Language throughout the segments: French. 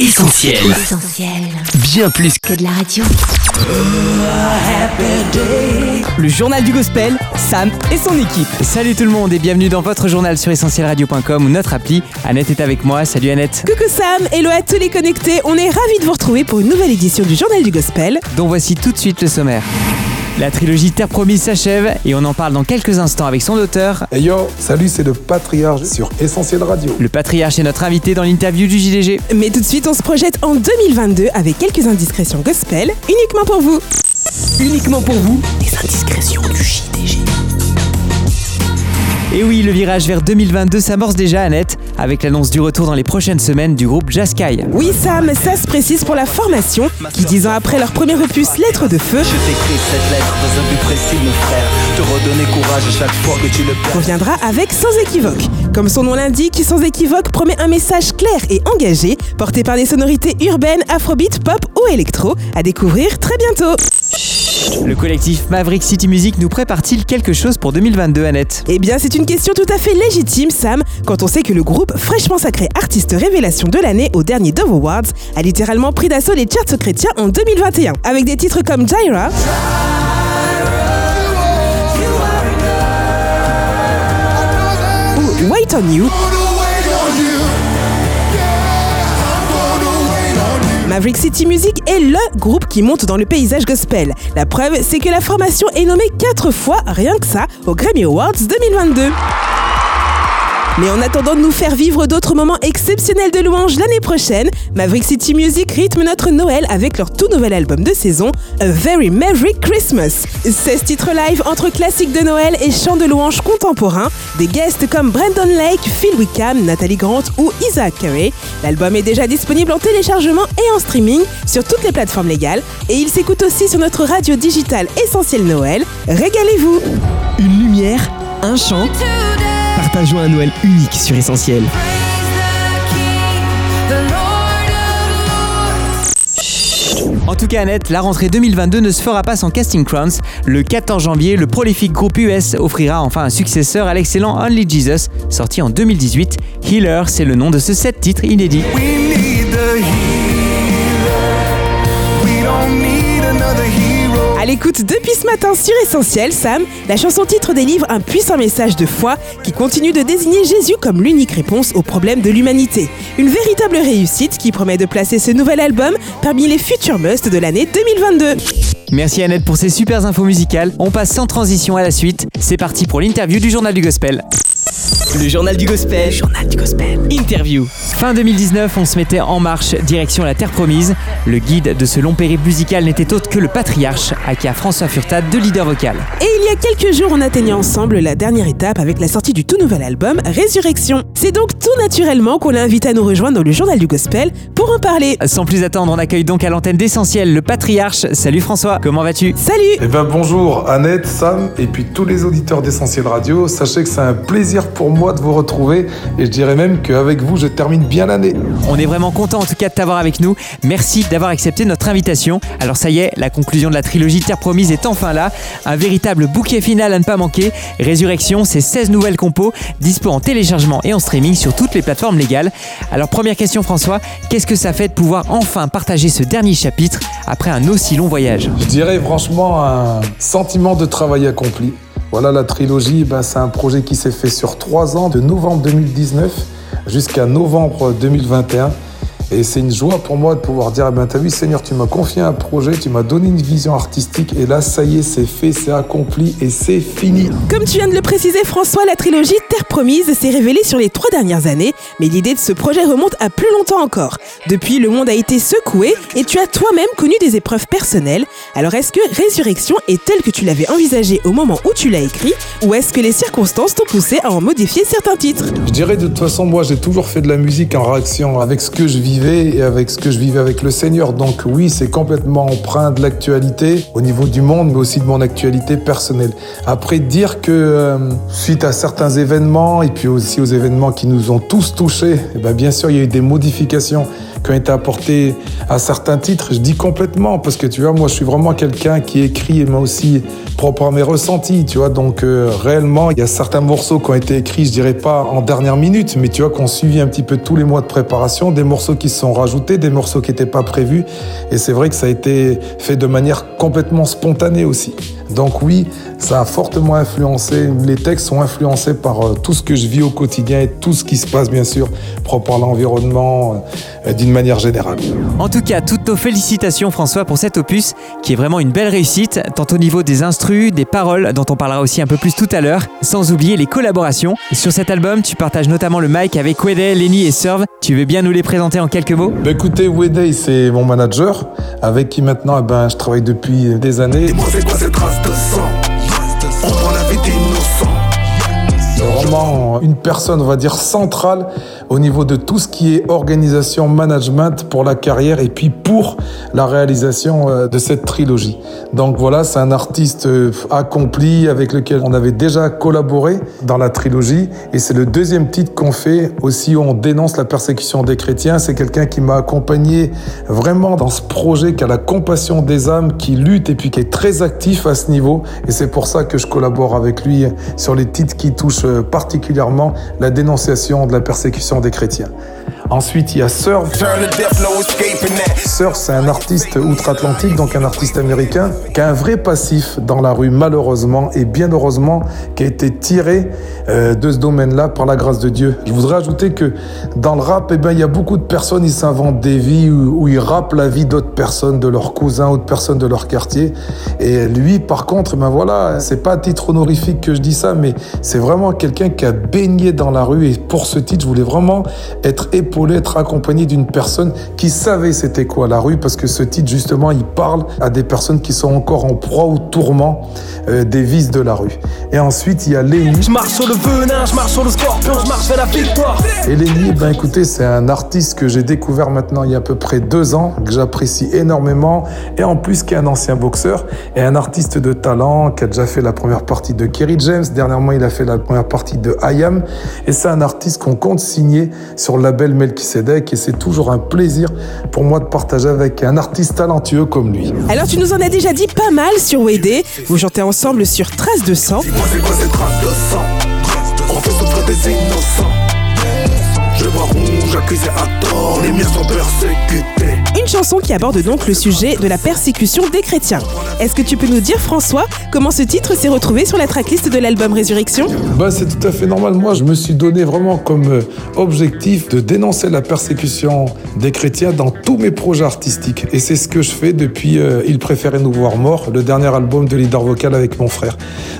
Essentiel. Essentiel. Bien plus Que de la radio. Le journal du gospel, Sam et son équipe. Salut tout le monde et bienvenue dans votre journal sur essentielradio.com ou notre appli. Annette est avec moi. Salut Annette. Coucou Sam, hello à tous les connectés. On est ravis de vous retrouver pour une nouvelle édition du journal du gospel. Dont voici tout de suite le sommaire. La trilogie Terre Promise s'achève et on en parle dans quelques instants avec son auteur. Hey yo, salut, c'est le Patriarche sur Essentiel Radio. Le patriarche est notre invité dans l'interview du JDG. Mais tout de suite, on se projette en 2022 avec quelques indiscrétions gospel, uniquement pour vous. Uniquement pour vous, les indiscrétions du JDG. Et oui, le virage vers 2022 s'amorce déjà Annette avec l'annonce du retour dans les prochaines semaines du groupe Jaskai. Oui Sam, ça se précise pour la formation qui, dix ans après leur premier opus Lettre de Feu, Je t'écris cette lettre dans un but précis, mon frère. Te redonner courage à chaque fois que tu le perds. reviendra avec Sans équivoque. Comme son nom l'indique, Sans équivoque promet un message clair et engagé, porté par des sonorités urbaines, afrobeat, pop ou électro, à découvrir très bientôt. Le collectif Maverick City Music nous prépare-t-il quelque chose pour 2022 Annette? Eh bien, c'est une question tout à fait légitime, Sam, quand on sait que le groupe fraîchement sacré artiste révélation de l'année au dernier Dove Awards a littéralement pris d'assaut les charts chrétiens en 2021, avec des titres comme ou Wait on You. Maverick City Music est LE groupe qui monte dans le paysage gospel. La preuve, c'est que la formation est nommée 4 fois, rien que ça, aux Grammy Awards 2022. Mais en attendant de nous faire vivre d'autres moments exceptionnels de louange l'année prochaine, Maverick City Music rythme notre Noël avec leur tout nouvel album de saison, A Very Maverick Christmas. 16 titres live entre classiques de Noël et chants de louange contemporains, des guests comme Brandon Lake, Phil Wickham, Nathalie Grant ou Isaac Carey. L'album est déjà disponible en téléchargement et en streaming sur toutes les plateformes légales et il s'écoute aussi sur notre radio digitale Essentiel Noël. Régalez-vous Une lumière, un chant. Partageons un Noël unique sur Essentiel. En tout cas Annette, la rentrée 2022 ne se fera pas sans Casting Crowns. Le 14 janvier, le prolifique groupe US offrira enfin un successeur à l'excellent Only Jesus, sorti en 2018. Healer, c'est le nom de ce set titre inédit. L'écoute depuis ce matin sur Essentiel, Sam, la chanson titre délivre un puissant message de foi qui continue de désigner Jésus comme l'unique réponse aux problèmes de l'humanité. Une véritable réussite qui promet de placer ce nouvel album parmi les futurs musts de l'année 2022. Merci Annette pour ces super infos musicales. On passe sans transition à la suite. C'est parti pour l'interview du journal du gospel. Le journal du gospel. Journal du gospel. Interview. Fin 2019, on se mettait en marche direction la Terre Promise. Le guide de ce long périple musical n'était autre que le patriarche, aka François Furtad de leader vocal. Et il y a quelques jours, on atteignait ensemble la dernière étape avec la sortie du tout nouvel album Résurrection. C'est donc tout naturellement qu'on l'a invité à nous rejoindre dans le journal du gospel pour en parler. Sans plus attendre, on accueille donc à l'antenne d'Essentiel le patriarche. Salut François, comment vas-tu? Salut Eh ben bonjour Annette, Sam et puis tous les auditeurs d'Essentiel Radio. Sachez que c'est un plaisir pour moi de vous retrouver et je dirais même qu'avec vous, je termine bien l'année. On est vraiment content en tout cas de t'avoir avec nous. Merci d'avoir accepté notre invitation. Alors ça y est, la conclusion de la trilogie Terre Promise est enfin là. Un véritable bouquet final à ne pas manquer. Résurrection, c'est 16 nouvelles compos, dispo en téléchargement et en streaming sur toutes les plateformes légales. Alors première question François, qu'est-ce que ça fait de pouvoir enfin partager ce dernier chapitre après un aussi long voyage? Je dirais franchement un sentiment de travail accompli. Voilà la trilogie, ben, c'est un projet qui s'est fait sur trois ans, de novembre 2019 jusqu'à novembre 2021. Et c'est une joie pour moi de pouvoir dire, eh ben, t'as vu Seigneur, tu m'as confié un projet, tu m'as donné une vision artistique, et là, ça y est, c'est fait, c'est accompli, et c'est fini. Comme tu viens de le préciser François, la trilogie Terre Promise s'est révélée sur les trois dernières années, mais l'idée de ce projet remonte à plus longtemps encore. Depuis, le monde a été secoué et tu as toi-même connu des épreuves personnelles. Alors est-ce que Résurrection est telle que tu l'avais envisagée au moment où tu l'as écrit, ou est-ce que les circonstances t'ont poussé à en modifier certains titres? Je dirais de toute façon, moi j'ai toujours fait de la musique en réaction avec ce que je et avec ce que je vivais avec le Seigneur. Donc oui, c'est complètement empreint de l'actualité au niveau du monde, mais aussi de mon actualité personnelle. Après, dire que euh, suite à certains événements et puis aussi aux événements qui nous ont tous touchés, eh ben, bien sûr, il y a eu des modifications. Qui ont été apportés à certains titres. Je dis complètement parce que tu vois, moi, je suis vraiment quelqu'un qui écrit, mais aussi propre à mes ressentis, tu vois. Donc euh, réellement, il y a certains morceaux qui ont été écrits, je dirais pas en dernière minute, mais tu vois, qu'on suivi un petit peu tous les mois de préparation, des morceaux qui se sont rajoutés, des morceaux qui n'étaient pas prévus. Et c'est vrai que ça a été fait de manière complètement spontanée aussi. Donc oui, ça a fortement influencé, les textes sont influencés par euh, tout ce que je vis au quotidien et tout ce qui se passe bien sûr propre à l'environnement d'une manière générale. En tout cas, toutes nos félicitations François pour cet opus qui est vraiment une belle réussite, tant au niveau des instrus, des paroles dont on parlera aussi un peu plus tout à l'heure, sans oublier les collaborations. Sur cet album, tu partages notamment le mic avec Wedey, Lenny et Serve. Tu veux bien nous les présenter en quelques mots? Bah écoutez, Wedey, c'est mon manager, avec qui maintenant eh ben, je travaille depuis des années. Dis-moi, c'est quoi vraiment une personne, on va dire, centrale au niveau de tout ce qui est organisation, management pour la carrière et puis pour la réalisation euh, de cette trilogie. Donc voilà, c'est un artiste euh, accompli avec lequel on avait déjà collaboré dans la trilogie et c'est le deuxième titre qu'on fait aussi où on dénonce la persécution des chrétiens. C'est quelqu'un qui m'a accompagné vraiment dans ce projet qui a la compassion des âmes, qui lutte et puis qui est très actif à ce niveau et c'est pour ça que je collabore avec lui sur les titres qui touchent euh, particulièrement la dénonciation de la persécution des chrétiens. Ensuite, il y a that. Sir, c'est un artiste outre-Atlantique, donc un artiste américain, qui a un vrai passif dans la rue, malheureusement, et bien heureusement, qui a été tiré euh, de ce domaine-là par la grâce de Dieu. Je voudrais ajouter que dans le rap, eh ben, il y a beaucoup de personnes, ils s'inventent des vies où, où ils rappent la vie d'autres personnes, de leurs cousins, d'autres personnes de leur quartier. Et lui, par contre, ben voilà, c'est pas à titre honorifique que je dis ça, mais c'est vraiment quelqu'un qui a baigné dans la rue. Et pour ce titre, je voulais vraiment être épaulé, être accompagné d'une personne qui savait c'était quoi la rue, parce que ce titre, justement, il parle à des personnes qui sont encore en proie au tourment euh, des vices de la rue. Et ensuite, il y a Lenny. Je marche sur le venin, je marche sur le scorpion, je marche vers la victoire. Et Lenny, ben écoutez, c'est un artiste que j'ai découvert maintenant il y a à peu près deux ans, que j'apprécie énormément, et en plus qui est un ancien boxeur, et un artiste de talent, qui a déjà fait la première partie de Kerry James, dernièrement il a fait la première partie de I Am, et c'est un artiste qu'on compte signer sur le label Melchisedec, et c'est toujours un plaisir pour moi de partager avec un artiste talentueux comme lui. Alors tu nous en as déjà dit pas mal sur Wedé. Vous chantez ensemble sur Trace de sang. Je vois rouge, accusé à tort, les miens sont persécutés. Une chanson qui aborde donc le sujet de la persécution des chrétiens. Est-ce que tu peux nous dire, François, comment ce titre s'est retrouvé sur la tracklist de l'album Résurrection? Bah, c'est tout à fait normal. Moi, je me suis donné vraiment comme euh, objectif de dénoncer la persécution des chrétiens dans tous mes projets artistiques. Et c'est ce que je fais depuis euh, Il préférait nous voir morts, le dernier album de leader vocal avec mon frère.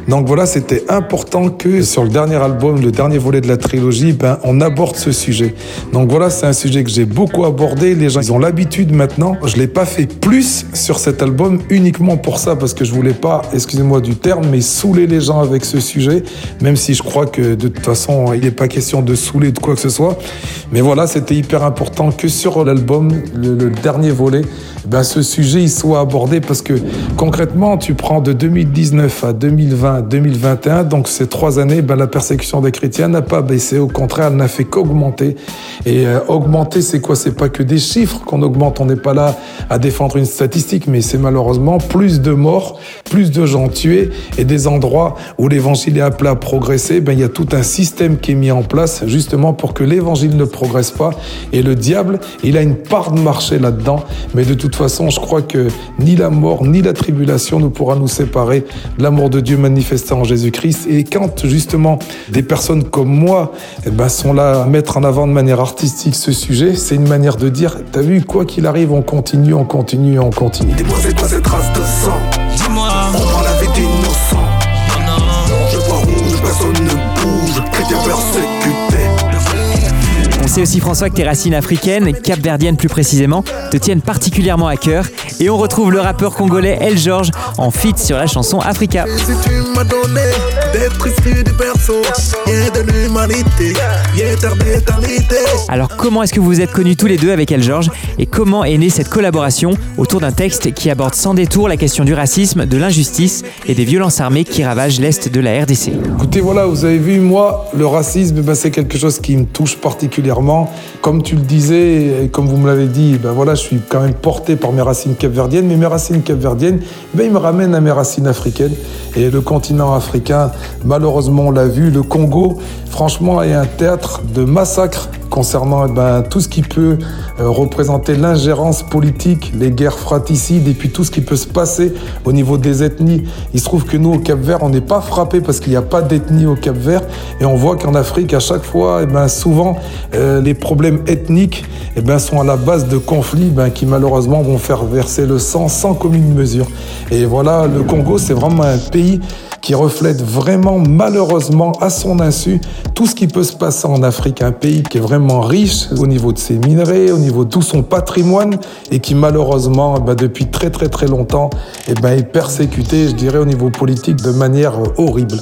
Donc voilà, c'était important que sur le dernier album, le dernier volet de la trilogie, ben, on aborde ce sujet. Donc voilà, c'est un sujet que j'ai beaucoup abordé. Les gens, ils ont l'habitude maintenant. Je l'ai pas fait plus sur cet album uniquement pour ça, parce que je voulais pas, excusez-moi du terme, mais saouler les gens avec ce sujet, même si je crois que de toute façon, il n'est pas question de saouler de quoi que ce soit. Mais voilà, c'était hyper important que sur l'album, le, dernier volet, ben, ce sujet il soit abordé parce que concrètement, tu prends de 2019 à 2020, 2021, donc ces trois années, ben, la persécution des chrétiens n'a pas baissé, au contraire, elle n'a fait qu'augmenter. Et euh, augmenter, c'est quoi? C'est pas que des chiffres qu'on augmente, on n'est pas là à défendre une statistique, mais c'est malheureusement plus de morts, plus de gens tués et des endroits où l'évangile est appelé à progresser, ben, il y a tout un système qui est mis en place justement pour que l'évangile ne progresse pas. Et le diable, il a une part de marché là-dedans, mais de toute façon, je crois que ni la mort, ni la tribulation ne pourra nous séparer de l'amour de Dieu manifesté en Jésus-Christ. Et quand justement des personnes comme moi eh ben, sont là à mettre en avant de manière artistique ce sujet, c'est une manière de dire, t'as vu, quoi qu'il arrive, on continue, on continue, on continue. Quoi cette trace de sang? Sait aussi François que tes racines africaines, capverdiennes plus précisément, te tiennent particulièrement à cœur et on retrouve le rappeur congolais El George en feat sur la chanson Africa. Si tu m'as donné d'être issu du perso, y'a de l'humanité, y'a d'éternité. Alors comment est-ce que vous vous êtes connus tous les deux avec El George et comment est née cette collaboration autour d'un texte qui aborde sans détour la question du racisme, de l'injustice et des violences armées qui ravagent l'est de la RDC Écoutez, voilà, vous avez vu, moi, le racisme, ben, c'est quelque chose qui me touche particulièrement Comme tu le disais, et comme vous me l'avez dit, ben voilà, je suis quand même porté par mes racines capverdiennes, mais mes racines capverdiennes, ben ils me ramènent à mes racines africaines. Et le continent africain, malheureusement, on l'a vu, le Congo, franchement, est un théâtre de massacres concernant eh ben, tout ce qui peut euh, représenter l'ingérence politique, les guerres fraticides et puis tout ce qui peut se passer au niveau des ethnies. Il se trouve que nous, au Cap-Vert, on n'est pas frappé parce qu'il n'y a pas d'ethnie au Cap-Vert et on voit qu'en Afrique, à chaque fois, eh ben, souvent, euh, les problèmes ethniques eh ben, sont à la base de conflits ben, qui malheureusement vont faire verser le sang sans commune mesure. Et voilà, le Congo, c'est vraiment un pays qui reflète vraiment malheureusement à son insu tout ce qui peut se passer en Afrique, un pays qui est vraiment riche au niveau de ses minerais, au niveau de tout son patrimoine et qui malheureusement bah, depuis très très très longtemps eh ben, est persécuté, je dirais, au niveau politique de manière horrible.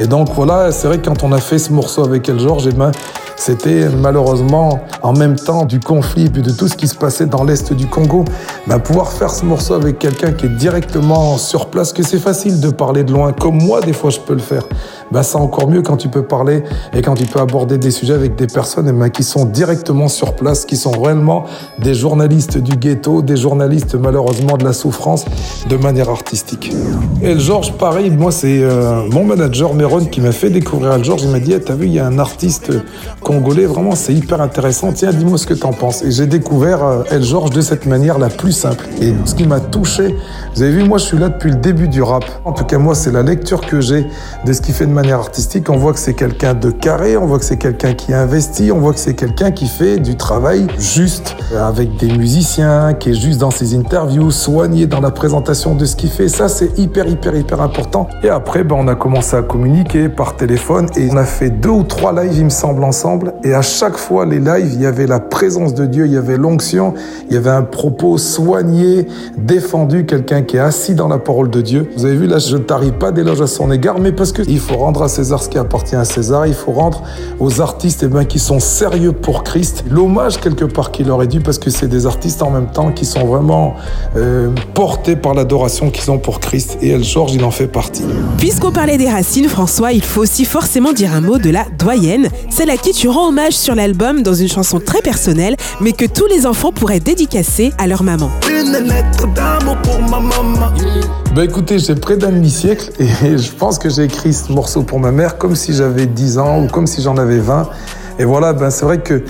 Et donc voilà, c'est vrai que quand on a fait ce morceau avec El George, eh ben, c'était malheureusement en même temps du conflit puis de tout ce qui se passait dans l'est du Congo. Ben, pouvoir faire ce morceau avec quelqu'un qui est directement sur place, que c'est facile de parler de loin, comme moi des fois je peux le faire. Ben, c'est encore mieux quand tu peux parler et quand tu peux aborder des sujets avec des personnes eh ben, qui sont directement sur place, qui sont réellement des journalistes du ghetto, des journalistes malheureusement de la souffrance de manière artistique. Et le Georges, pareil, moi c'est euh, mon manager Méron qui m'a fait découvrir le Georges. Il m'a dit, eh, t'as vu, il y a un artiste congolais, vraiment c'est hyper intéressant. Tiens, dis-moi ce que t'en penses. Et j'ai découvert euh, El Georges de cette manière la plus simple. Et ce qui m'a touché, vous avez vu, moi je suis là depuis le début du rap. En tout cas, moi c'est la lecture que j'ai de ce qu'il fait de manière artistique. On voit que c'est quelqu'un de carré, on voit que c'est quelqu'un qui investit, on voit que c'est quelqu'un qui fait du travail juste avec des musiciens, qui est juste dans ses interviews, soigné dans la présentation de ce qu'il fait. Ça, c'est hyper, hyper, hyper important. Et après, ben, on a commencé à communiquer par téléphone et on a fait deux ou trois lives, il me semble, ensemble. Et à chaque fois, les lives, il y avait la présence de Dieu, il y avait l'onction, il y avait un propos soigné, défendu, quelqu'un qui est assis dans la parole de Dieu. Vous avez vu, là, je ne tarie pas d'éloge à son égard, mais parce qu'il faut rendre à César ce qui appartient à César, il faut rendre aux artistes eh ben, qui sont sérieux pour Christ l'hommage quelque part qu'il aurait dû, parce que c'est des artistes en même temps qui sont vraiment euh, portés par l'adoration qu'ils ont pour Christ. Et El Georges, il en fait partie. Puisqu'on parlait des racines, François, il faut aussi forcément dire un mot de la doyenne, celle à qui tu rends hommage sur l'album dans une chanson très personnelle, mais que tous les enfants pourraient dédicacer à leur maman. Une lettre d'amour pour ma maman. Bah écoutez, j'ai près d'un demi-siècle et je pense que j'ai écrit ce morceau pour ma mère comme si j'avais 10 ans ou comme si j'en avais 20. Et voilà, ben c'est vrai que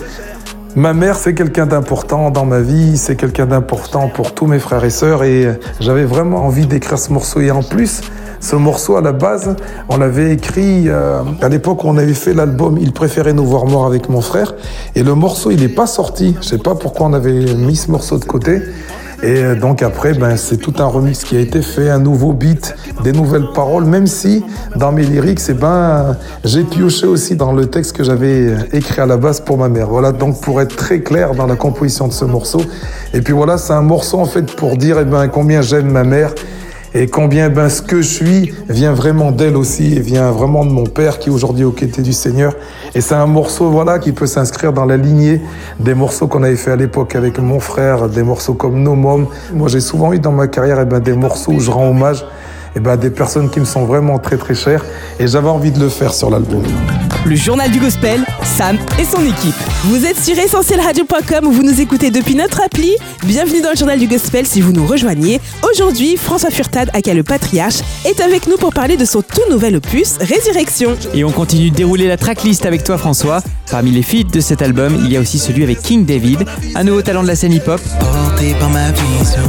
ma mère, c'est quelqu'un d'important dans ma vie, c'est quelqu'un d'important pour tous mes frères et sœurs et j'avais vraiment envie d'écrire ce morceau. Et en plus, ce morceau, à la base, on l'avait écrit euh, à l'époque où on avait fait l'album Il préférait nous voir morts avec mon frère. Et le morceau, il n'est pas sorti. Je sais pas pourquoi on avait mis ce morceau de côté. Et euh, donc après, ben, c'est tout un remix qui a été fait, un nouveau beat, des nouvelles paroles, même si dans mes lyrics, eh ben, j'ai pioché aussi dans le texte que j'avais écrit à la base pour ma mère. Voilà, donc pour être très clair dans la composition de ce morceau. Et puis voilà, c'est un morceau en fait pour dire eh ben, combien j'aime ma mère et combien ben, ce que je suis vient vraiment d'elle aussi et vient vraiment de mon père qui est aujourd'hui au côté du Seigneur. Et c'est un morceau voilà qui peut s'inscrire dans la lignée des morceaux qu'on avait fait à l'époque avec mon frère, des morceaux comme No Mom. Moi j'ai souvent eu dans ma carrière et ben, des morceaux où je rends hommage et ben, à des personnes qui me sont vraiment très très chères et j'avais envie de le faire sur l'album. Le journal du gospel, Sam et son équipe. Vous êtes sur essentielradio.com où vous nous écoutez depuis notre appli. Bienvenue dans le journal du gospel si vous nous rejoignez. Aujourd'hui, François Furtad, aka le patriarche, est avec nous pour parler de son tout nouvel opus, Résurrection. Et on continue de dérouler la tracklist avec toi François. Parmi les feats de cet album, il y a aussi celui avec King David, un nouveau talent de la scène hip-hop. Porté par ma vision,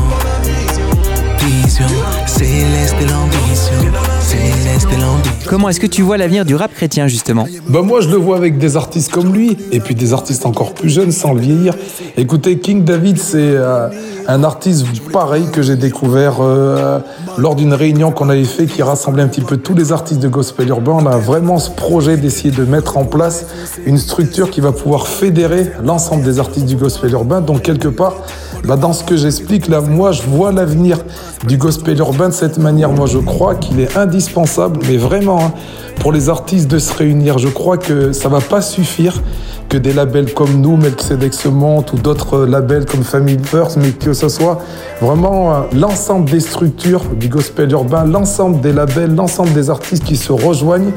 vision, céleste de l'ambition, céleste l'ambition. Comment est-ce que tu vois l'avenir du rap chrétien justement Ben moi, je le vois avec des artistes comme lui, et puis des artistes encore plus jeunes sans le vieillir. Écoutez, King David, c'est euh, un artiste pareil que j'ai découvert euh, lors d'une réunion qu'on avait fait qui rassemblait un petit peu tous les artistes de gospel urbain. On a vraiment ce projet d'essayer de mettre en place une structure qui va pouvoir fédérer l'ensemble des artistes du gospel urbain. Donc quelque part, bah, dans ce que j'explique là, moi je vois l'avenir du gospel urbain de cette manière. Moi je crois qu'il est indispensable, mais vraiment, hein, pour les artistes de se réunir. Je crois que ça va pas suffire que des labels comme nous, Melchizedek se monte, ou d'autres labels comme Family First, mais que ce soit vraiment euh, l'ensemble des structures du gospel urbain, l'ensemble des labels, l'ensemble des artistes qui se rejoignent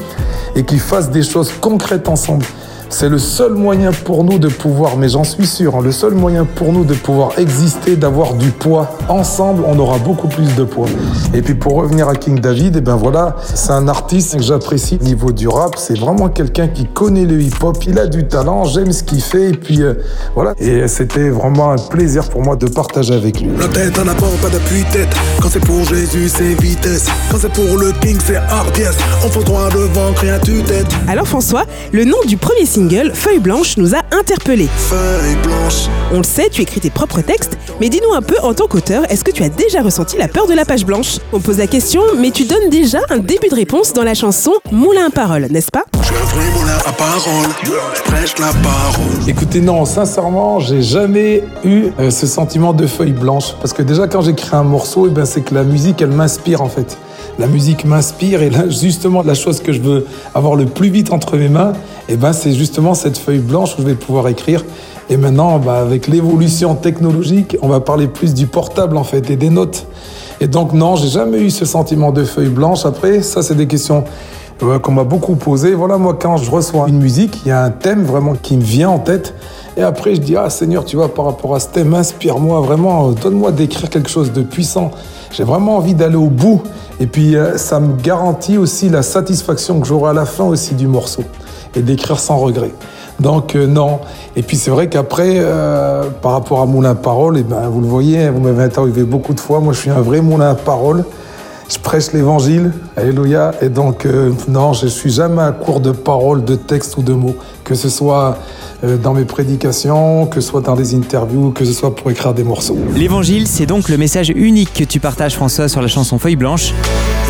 et qui fassent des choses concrètes ensemble. C'est le seul moyen pour nous de pouvoir, mais j'en suis sûr, hein, le seul moyen pour nous de pouvoir exister, d'avoir du poids. Ensemble, on aura beaucoup plus de poids. Et puis pour revenir à King David, et ben voilà, c'est un artiste que j'apprécie au niveau du rap. C'est vraiment quelqu'un qui connaît le hip-hop, il a du talent, j'aime ce qu'il fait, et puis euh, voilà. Et c'était vraiment un plaisir pour moi de partager avec lui. La tête en avant, pas d'appui-tête. Quand c'est pour Jésus, c'est vitesse. Quand c'est pour le King, c'est hardiesse. On droit devant, rien tu tête. Alors François, le nom du premier single, Feuille Blanche, nous a interpellés. Feuille blanche. On le sait, tu écris tes propres textes, mais dis-nous un peu en tant qu'auteur, est-ce que tu as déjà ressenti la peur de la page blanche? On pose la question, mais tu donnes déjà un début de réponse dans la chanson Moulin à parole, n'est-ce pas? Je suis un vrai moulin à parole. Je prêche la parole. Écoutez, non, sincèrement, j'ai jamais eu euh, ce sentiment de feuille blanche. Parce que déjà, quand j'écris un morceau, eh ben, c'est que la musique, elle m'inspire en fait. La musique m'inspire et là, justement, la chose que je veux avoir le plus vite entre mes mains, eh ben, c'est justement cette feuille blanche où je vais pouvoir écrire. Et maintenant, bah, avec l'évolution technologique, on va parler plus du portable en fait et des notes. Et donc, non, j'ai jamais eu ce sentiment de feuille blanche. Après, ça, c'est des questions euh, qu'on m'a beaucoup posées. Voilà, moi, quand je reçois une musique, il y a un thème vraiment qui me vient en tête. Et après, je dis, ah Seigneur, tu vois, par rapport à ce thème, inspire-moi vraiment, euh, donne-moi d'écrire quelque chose de puissant. J'ai vraiment envie d'aller au bout. Et puis, euh, ça me garantit aussi la satisfaction que j'aurai à la fin aussi du morceau. Et d'écrire sans regret. Donc, euh, non. Et puis, c'est vrai qu'après, euh, par rapport à Moulin à Parole, eh ben, vous le voyez, vous m'avez interviewé beaucoup de fois. Moi, je suis un vrai Moulin à Parole. Je prêche l'évangile, alléluia, et donc euh, non, je suis jamais à court de paroles, de textes ou de mots, que ce soit euh, dans mes prédications, que ce soit dans des interviews, que ce soit pour écrire des morceaux. L'évangile, c'est donc le message unique que tu partages, François, sur la chanson Feuille Blanche.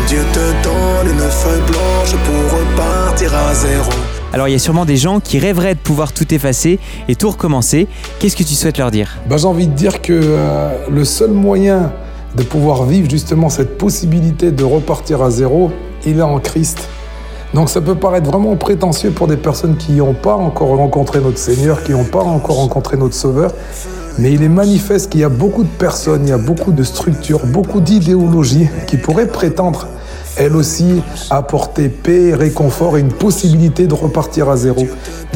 Dieu te donne une feuille blanche pour repartir à zéro. Alors, il y a sûrement des gens qui rêveraient de pouvoir tout effacer et tout recommencer. Qu'est-ce que tu souhaites leur dire? Ben, J'ai envie de dire que euh, le seul moyen de pouvoir vivre justement cette possibilité de repartir à zéro, il est en Christ. Donc ça peut paraître vraiment prétentieux pour des personnes qui n'ont pas encore rencontré notre Seigneur, qui n'ont pas encore rencontré notre Sauveur, mais il est manifeste qu'il y a beaucoup de personnes, il y a beaucoup de structures, beaucoup d'idéologies qui pourraient prétendre elles aussi apporter paix, réconfort et une possibilité de repartir à zéro.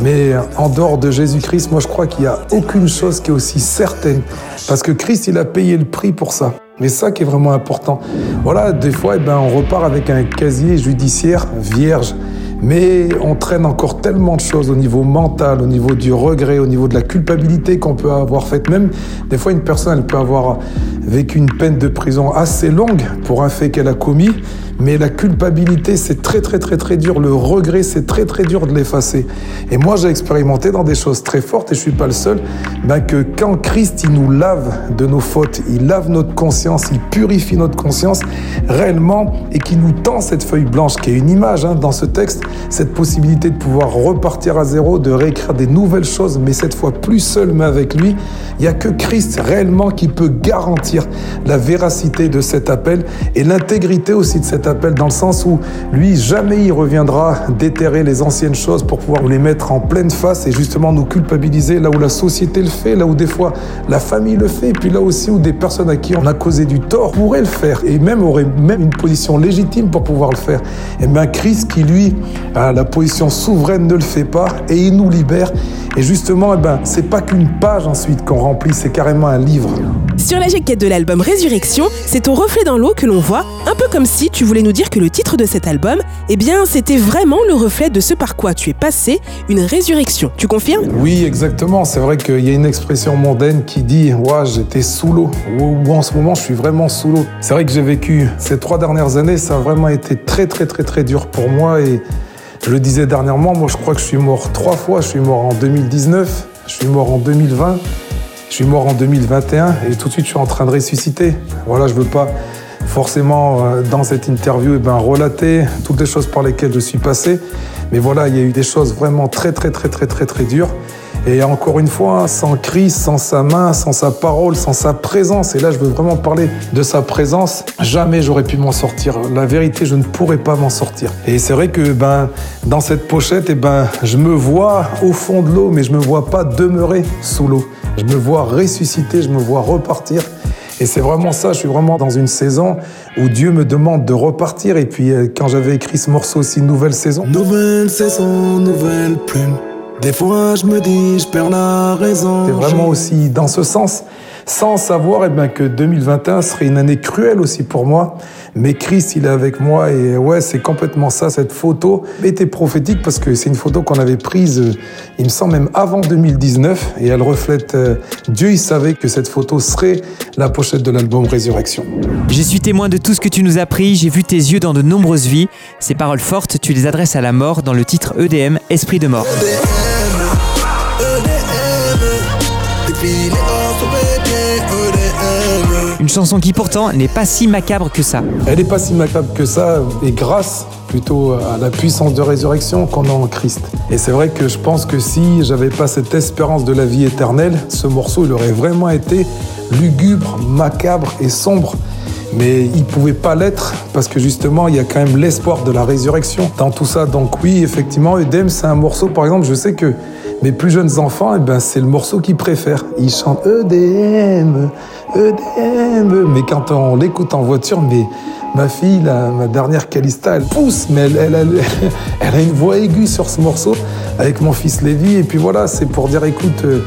Mais en dehors de Jésus-Christ, moi je crois qu'il n'y a aucune chose qui est aussi certaine. Parce que Christ, il a payé le prix pour ça. Mais ça qui est vraiment important. Voilà, des fois, eh ben, on repart avec un casier judiciaire vierge. Mais on traîne encore tellement de choses au niveau mental, au niveau du regret, au niveau de la culpabilité qu'on peut avoir faite. Même des fois, une personne, elle peut avoir vécu une peine de prison assez longue pour un fait qu'elle a commis. Mais la culpabilité, c'est très très très très dur. Le regret, c'est très très dur de l'effacer. Et moi, j'ai expérimenté dans des choses très fortes, et je suis pas le seul, ben que quand Christ, il nous lave de nos fautes, il lave notre conscience, il purifie notre conscience réellement, et qui nous tend cette feuille blanche, qui est une image hein, dans ce texte, cette possibilité de pouvoir repartir à zéro, de réécrire des nouvelles choses, mais cette fois plus seul, mais avec lui. Il n'y a que Christ réellement qui peut garantir la véracité de cet appel et l'intégrité aussi de cet appel, dans le sens où lui, jamais il reviendra déterrer les anciennes choses pour pouvoir les mettre en pleine face et justement nous culpabiliser là où la société le fait, là où des fois la famille le fait, et puis là aussi où des personnes à qui on a causé du tort pourraient le faire et même auraient même une position légitime pour pouvoir le faire. Et bien Christ qui lui a la position souveraine ne le fait pas et il nous libère. Et justement, eh ben, c'est pas qu'une page ensuite qu'on remplit, c'est carrément un livre. Sur la jaquette de l'album Résurrection, c'est ton reflet dans l'eau que l'on voit, un peu comme si tu voulais nous dire que le titre de cet album, eh bien, c'était vraiment le reflet de ce par quoi tu es passé, une résurrection. Tu confirmes? Oui, exactement. C'est vrai qu'il y a une expression mondaine qui dit Ouais, j'étais sous l'eau. Ou en ce moment, je suis vraiment sous l'eau. C'est vrai que j'ai vécu ces trois dernières années, ça a vraiment été très, très, très, très dur pour moi. Et je le disais dernièrement, moi, je crois que je suis mort trois fois. Je suis mort en 2019, je suis mort en 2020. Je suis mort en 2021 et tout de suite je suis en train de ressusciter. Voilà, je veux pas forcément euh, dans cette interview eh ben, relater toutes les choses par lesquelles je suis passé. Mais voilà, il y a eu des choses vraiment très très très très très très dures. Et encore une fois, sans Christ, sans sa main, sans sa parole, sans sa présence, et là je veux vraiment parler de sa présence, jamais j'aurais pu m'en sortir. La vérité, je ne pourrais pas m'en sortir. Et c'est vrai que ben, dans cette pochette, eh ben, je me vois au fond de l'eau, mais je ne me vois pas demeurer sous l'eau. Je me vois ressusciter, je me vois repartir. Et c'est vraiment ça, je suis vraiment dans une saison où Dieu me demande de repartir. Et puis euh, quand j'avais écrit ce morceau aussi, nouvelle saison, Nouvelle saison, nouvelle plume. Des fois je me dis, je perds la raison. C'est vraiment aussi dans ce sens, sans savoir eh ben, que 2021 serait une année cruelle aussi pour moi. Mais Christ, il est avec moi et ouais, c'est complètement ça. Cette photo était prophétique parce que c'est une photo qu'on avait prise, euh, il me semble même avant 2019 et elle reflète euh, Dieu. Il savait que cette photo serait la pochette de l'album Résurrection. Je suis témoin de tout ce que tu nous as pris, j'ai vu tes yeux dans de nombreuses vies. Ces paroles fortes, tu les adresses à la mort dans le titre EDM, Esprit de mort. Une chanson qui pourtant n'est pas si macabre que ça. Elle n'est pas si macabre que ça et grâce plutôt à la puissance de résurrection qu'on a en Christ. Et c'est vrai que je pense que si j'avais pas cette espérance de la vie éternelle, ce morceau il aurait vraiment été lugubre, macabre et sombre. Mais il pouvait pas l'être parce que justement il y a quand même l'espoir de la résurrection dans tout ça. Donc oui, effectivement, Edem c'est un morceau par exemple, je sais que mes plus jeunes enfants, eh ben, c'est le morceau qu'ils préfèrent. Ils chantent EDM, EDM. Mais quand on l'écoute en voiture, mais ma fille, ma dernière Calista, elle pousse, mais elle, elle, a une voix aiguë sur ce morceau avec mon fils Lévi. Et puis voilà, c'est pour dire, écoute, euh,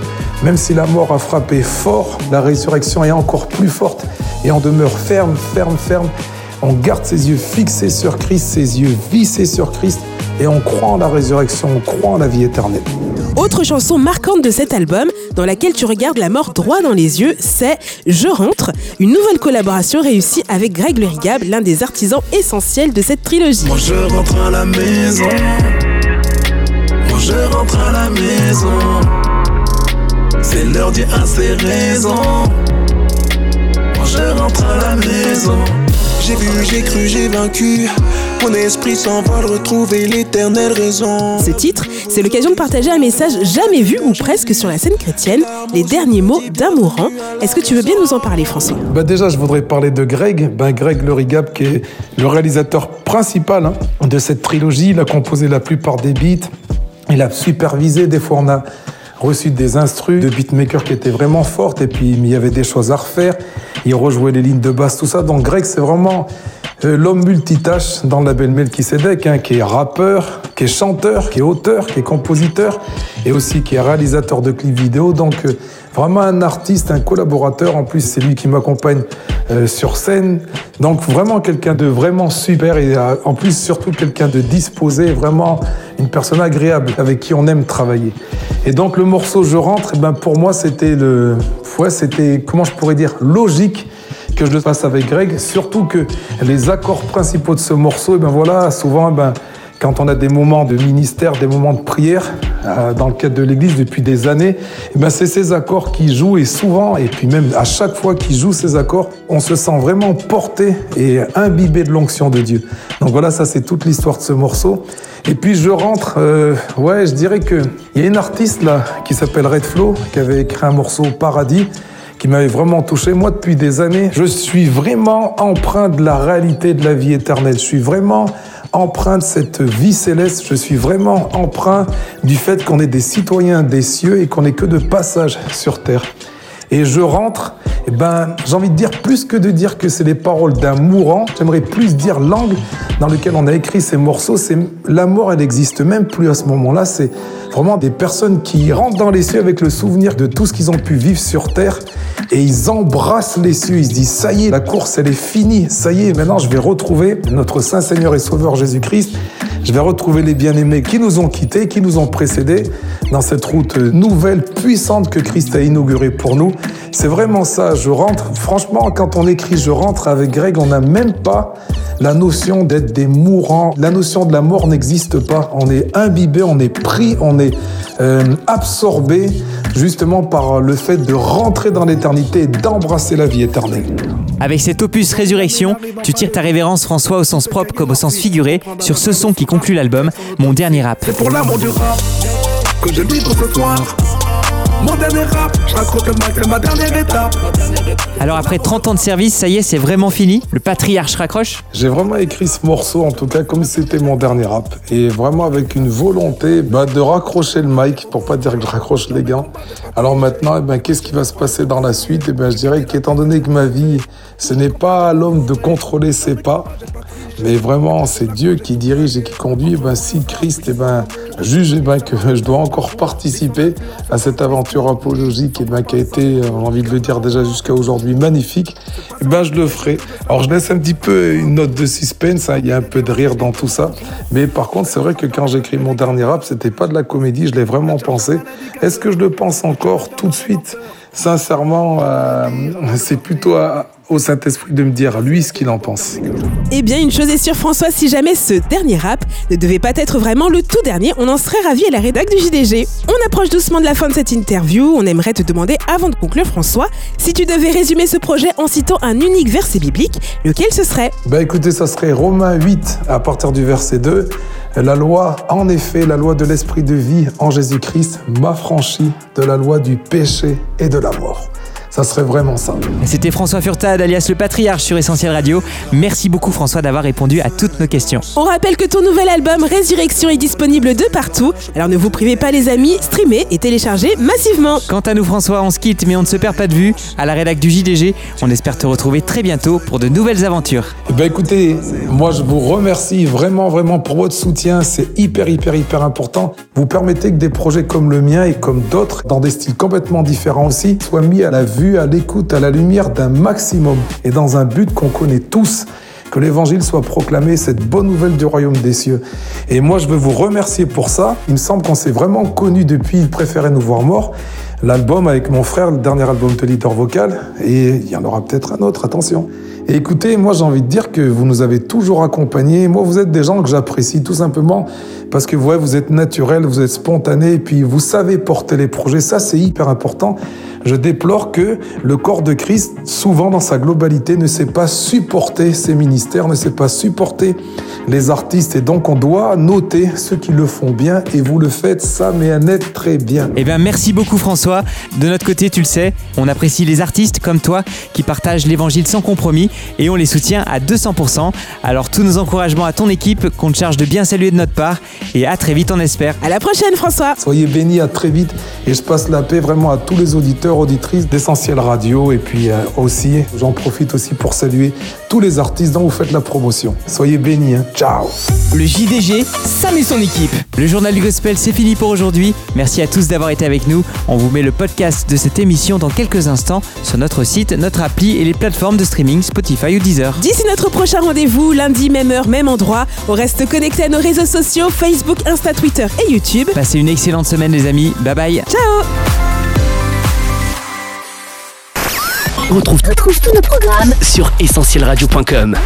même si la mort a frappé fort, la résurrection est encore plus forte et on demeure ferme, ferme, ferme. On garde ses yeux fixés sur Christ, ses yeux vissés sur Christ et on croit en la résurrection, on croit en la vie éternelle. Autre chanson marquante de cet album, dans laquelle tu regardes la mort droit dans les yeux, c'est Je rentre, une nouvelle collaboration réussie avec Greg Lerigab, l'un des artisans essentiels de cette trilogie. Je rentre à la maison. Je rentre à la maison. C'est je rentre à la maison. J'ai vu, j'ai cru, j'ai vaincu. Mon esprit s'envole, retrouver l'éternelle raison. Ce titre, c'est l'occasion de partager un message jamais vu ou presque sur la scène chrétienne, les derniers mots d'un mourant. Est-ce que tu veux bien nous en parler, François? Bah Déjà, je voudrais parler de Greg. Ben, Greg Lorigap, qui est le réalisateur principal hein, de cette trilogie. Il a composé la plupart des beats. Il a supervisé. Des fois, on a reçu des instrus de beatmakers qui étaient vraiment fortes et puis il y avait des choses à refaire. Il rejouait les lignes de basse, tout ça. Donc Greg, c'est vraiment euh, l'homme multitâche dans le label Melchizedek, hein, qui est rappeur, qui est chanteur, qui est auteur, qui est compositeur et aussi qui est réalisateur de clips vidéo. Donc euh, vraiment un artiste, un collaborateur. En plus, c'est lui qui m'accompagne euh, sur scène. Donc vraiment quelqu'un de vraiment super et en plus surtout quelqu'un de disposé, vraiment une personne agréable avec qui on aime travailler. Et donc le morceau Je rentre, eh ben pour moi c'était le, ouais, c'était comment je pourrais dire logique que je le fasse avec Greg. Surtout que les accords principaux de ce morceau, et ben voilà, souvent, ben, quand on a des moments de ministère, des moments de prière euh, dans le cadre de l'Église depuis des années, et ben c'est ces accords qui jouent et souvent, et puis même à chaque fois qu'ils jouent ces accords, on se sent vraiment porté et imbibé de l'onction de Dieu. Donc voilà, ça c'est toute l'histoire de ce morceau. Et puis je rentre, euh, ouais, je dirais que il y a une artiste là qui s'appelle Red Flow qui avait écrit un morceau Paradis qui m'avait vraiment touché. Moi, depuis des années, je suis vraiment empreint de la réalité de la vie éternelle. Je suis vraiment empreint de cette vie céleste. Je suis vraiment empreint du fait qu'on est des citoyens des cieux et qu'on n'est que de passage sur terre. Et je rentre, et eh ben, j'ai envie de dire plus que de dire que c'est les paroles d'un mourant. J'aimerais plus dire l'angle dans lequel on a écrit ces morceaux. C'est la mort, elle n'existe même plus à ce moment-là. C'est vraiment des personnes qui rentrent dans les cieux avec le souvenir de tout ce qu'ils ont pu vivre sur terre et ils embrassent les cieux. Ils se disent ça y est, la course elle est finie. Ça y est, maintenant je vais retrouver notre Saint Seigneur et Sauveur Jésus-Christ. Je vais retrouver les bien-aimés qui nous ont quittés, qui nous ont précédés dans cette route nouvelle, puissante que Christ a inaugurée pour nous. C'est vraiment ça. Je rentre, franchement, quand on écrit Je rentre avec Greg, on n'a même pas la notion d'être des mourants. La notion de la mort n'existe pas. On est imbibé, on est pris, on est euh, absorbé justement par le fait de rentrer dans l'éternité et d'embrasser la vie éternelle. Avec cet opus Résurrection, tu tires ta révérence François au sens propre comme au sens figuré sur ce son qui conclut l'album, Mon dernier rap. C'est pour l'amour du rap que je soir. Mon dernier rap, je raccroche le mic, c'est ma dernière étape. Alors après 30 ans de service, ça y est, c'est vraiment fini Le patriarche raccroche J'ai vraiment écrit ce morceau, en tout cas comme c'était mon dernier rap, et vraiment avec une volonté bah, de raccrocher le mic, pour pas dire que je raccroche les gants. Alors maintenant, eh ben, qu'est-ce qui va se passer dans la suite? Eh ben, Je dirais qu'étant donné que ma vie, ce n'est pas à l'homme de contrôler ses pas, mais vraiment, c'est Dieu qui dirige et qui conduit. Ben, si Christ eh ben, juge eh ben, que je dois encore participer à cette aventure apologique eh ben, qui a été, on a envie de le dire déjà jusqu'à aujourd'hui, magnifique, eh ben, je le ferai. Alors je laisse un petit peu une note de suspense, hein, il y a un peu de rire dans tout ça. Mais par contre, c'est vrai que quand j'écris mon dernier rap, c'était pas de la comédie, je l'ai vraiment pensé. Est-ce que je le pense encore tout de suite? Sincèrement, euh, c'est plutôt à, au Saint-Esprit de me dire lui ce qu'il en pense. Eh bien, une chose est sûre, François, si jamais ce dernier rap ne devait pas être vraiment le tout dernier, on en serait ravi à la rédac du JDG. On approche doucement de la fin de cette interview. On aimerait te demander, avant de conclure, François, si tu devais résumer ce projet en citant un unique verset biblique, lequel ce serait? Bah écoutez, ça serait Romains 8 à partir du verset 2. La loi, en effet, la loi de l'esprit de vie en Jésus-Christ m'a franchi de la loi du péché et de la mort. Ça serait vraiment ça. C'était François Furtad, alias le patriarche sur Essentiel Radio. Merci beaucoup François d'avoir répondu à toutes nos questions. On rappelle que ton nouvel album Résurrection est disponible de partout. Alors ne vous privez pas les amis, streamez et téléchargez massivement. Quant à nous François, on se quitte mais on ne se perd pas de vue. À la rédac du JDG, on espère te retrouver très bientôt pour de nouvelles aventures. Eh ben écoutez, moi je vous remercie vraiment vraiment pour votre soutien, c'est hyper hyper hyper important. Vous permettez que des projets comme le mien et comme d'autres, dans des styles complètement différents aussi, soient mis à la vue, à l'écoute, à la lumière d'un maximum et dans un but qu'on connaît tous que l'évangile soit proclamé, cette bonne nouvelle du royaume des cieux. Et moi, je veux vous remercier pour ça. Il me semble qu'on s'est vraiment connus depuis Il préférait nous voir morts. L'album avec mon frère, le dernier album de leader vocal. Et il y en aura peut-être un autre, attention. Et écoutez, moi j'ai envie de dire que vous nous avez toujours accompagnés. Moi, vous êtes des gens que j'apprécie tout simplement parce que ouais, vous êtes naturel, vous êtes spontané, et puis vous savez porter les projets. Ça, c'est hyper important. Je déplore que le corps de Christ, souvent dans sa globalité, ne sait pas supporter ses ministères, ne sait pas supporter les artistes. Et donc, on doit noter ceux qui le font bien. Et vous le faites, ça, mais un net très bien. Eh bien, merci beaucoup François. De notre côté, tu le sais, on apprécie les artistes comme toi qui partagent l'évangile sans compromis et on les soutient à 200%. Alors, tous nos encouragements à ton équipe qu'on te charge de bien saluer de notre part. Et à très vite, on espère. À la prochaine, François. Soyez bénis, à très vite. Et je passe la paix vraiment à tous les auditeurs, auditrices d'Essentiel Radio. Et puis euh, aussi, j'en profite aussi pour saluer tous les artistes dont vous faites la promotion. Soyez bénis. hein. Ciao. Le JDG, Sam et son équipe. Le journal du gospel, c'est fini pour aujourd'hui. Merci à tous d'avoir été avec nous. On vous met le podcast de cette émission dans quelques instants sur notre site, notre appli et les plateformes de streaming Spotify ou Deezer. D'ici notre prochain rendez-vous, lundi, même heure, même endroit, on reste connecté à nos réseaux sociaux Facebook, Insta, Twitter et YouTube. Passez une excellente semaine les amis. Bye bye. Ciao Retrouve, retrouve tous nos programmes sur essentielradio.com.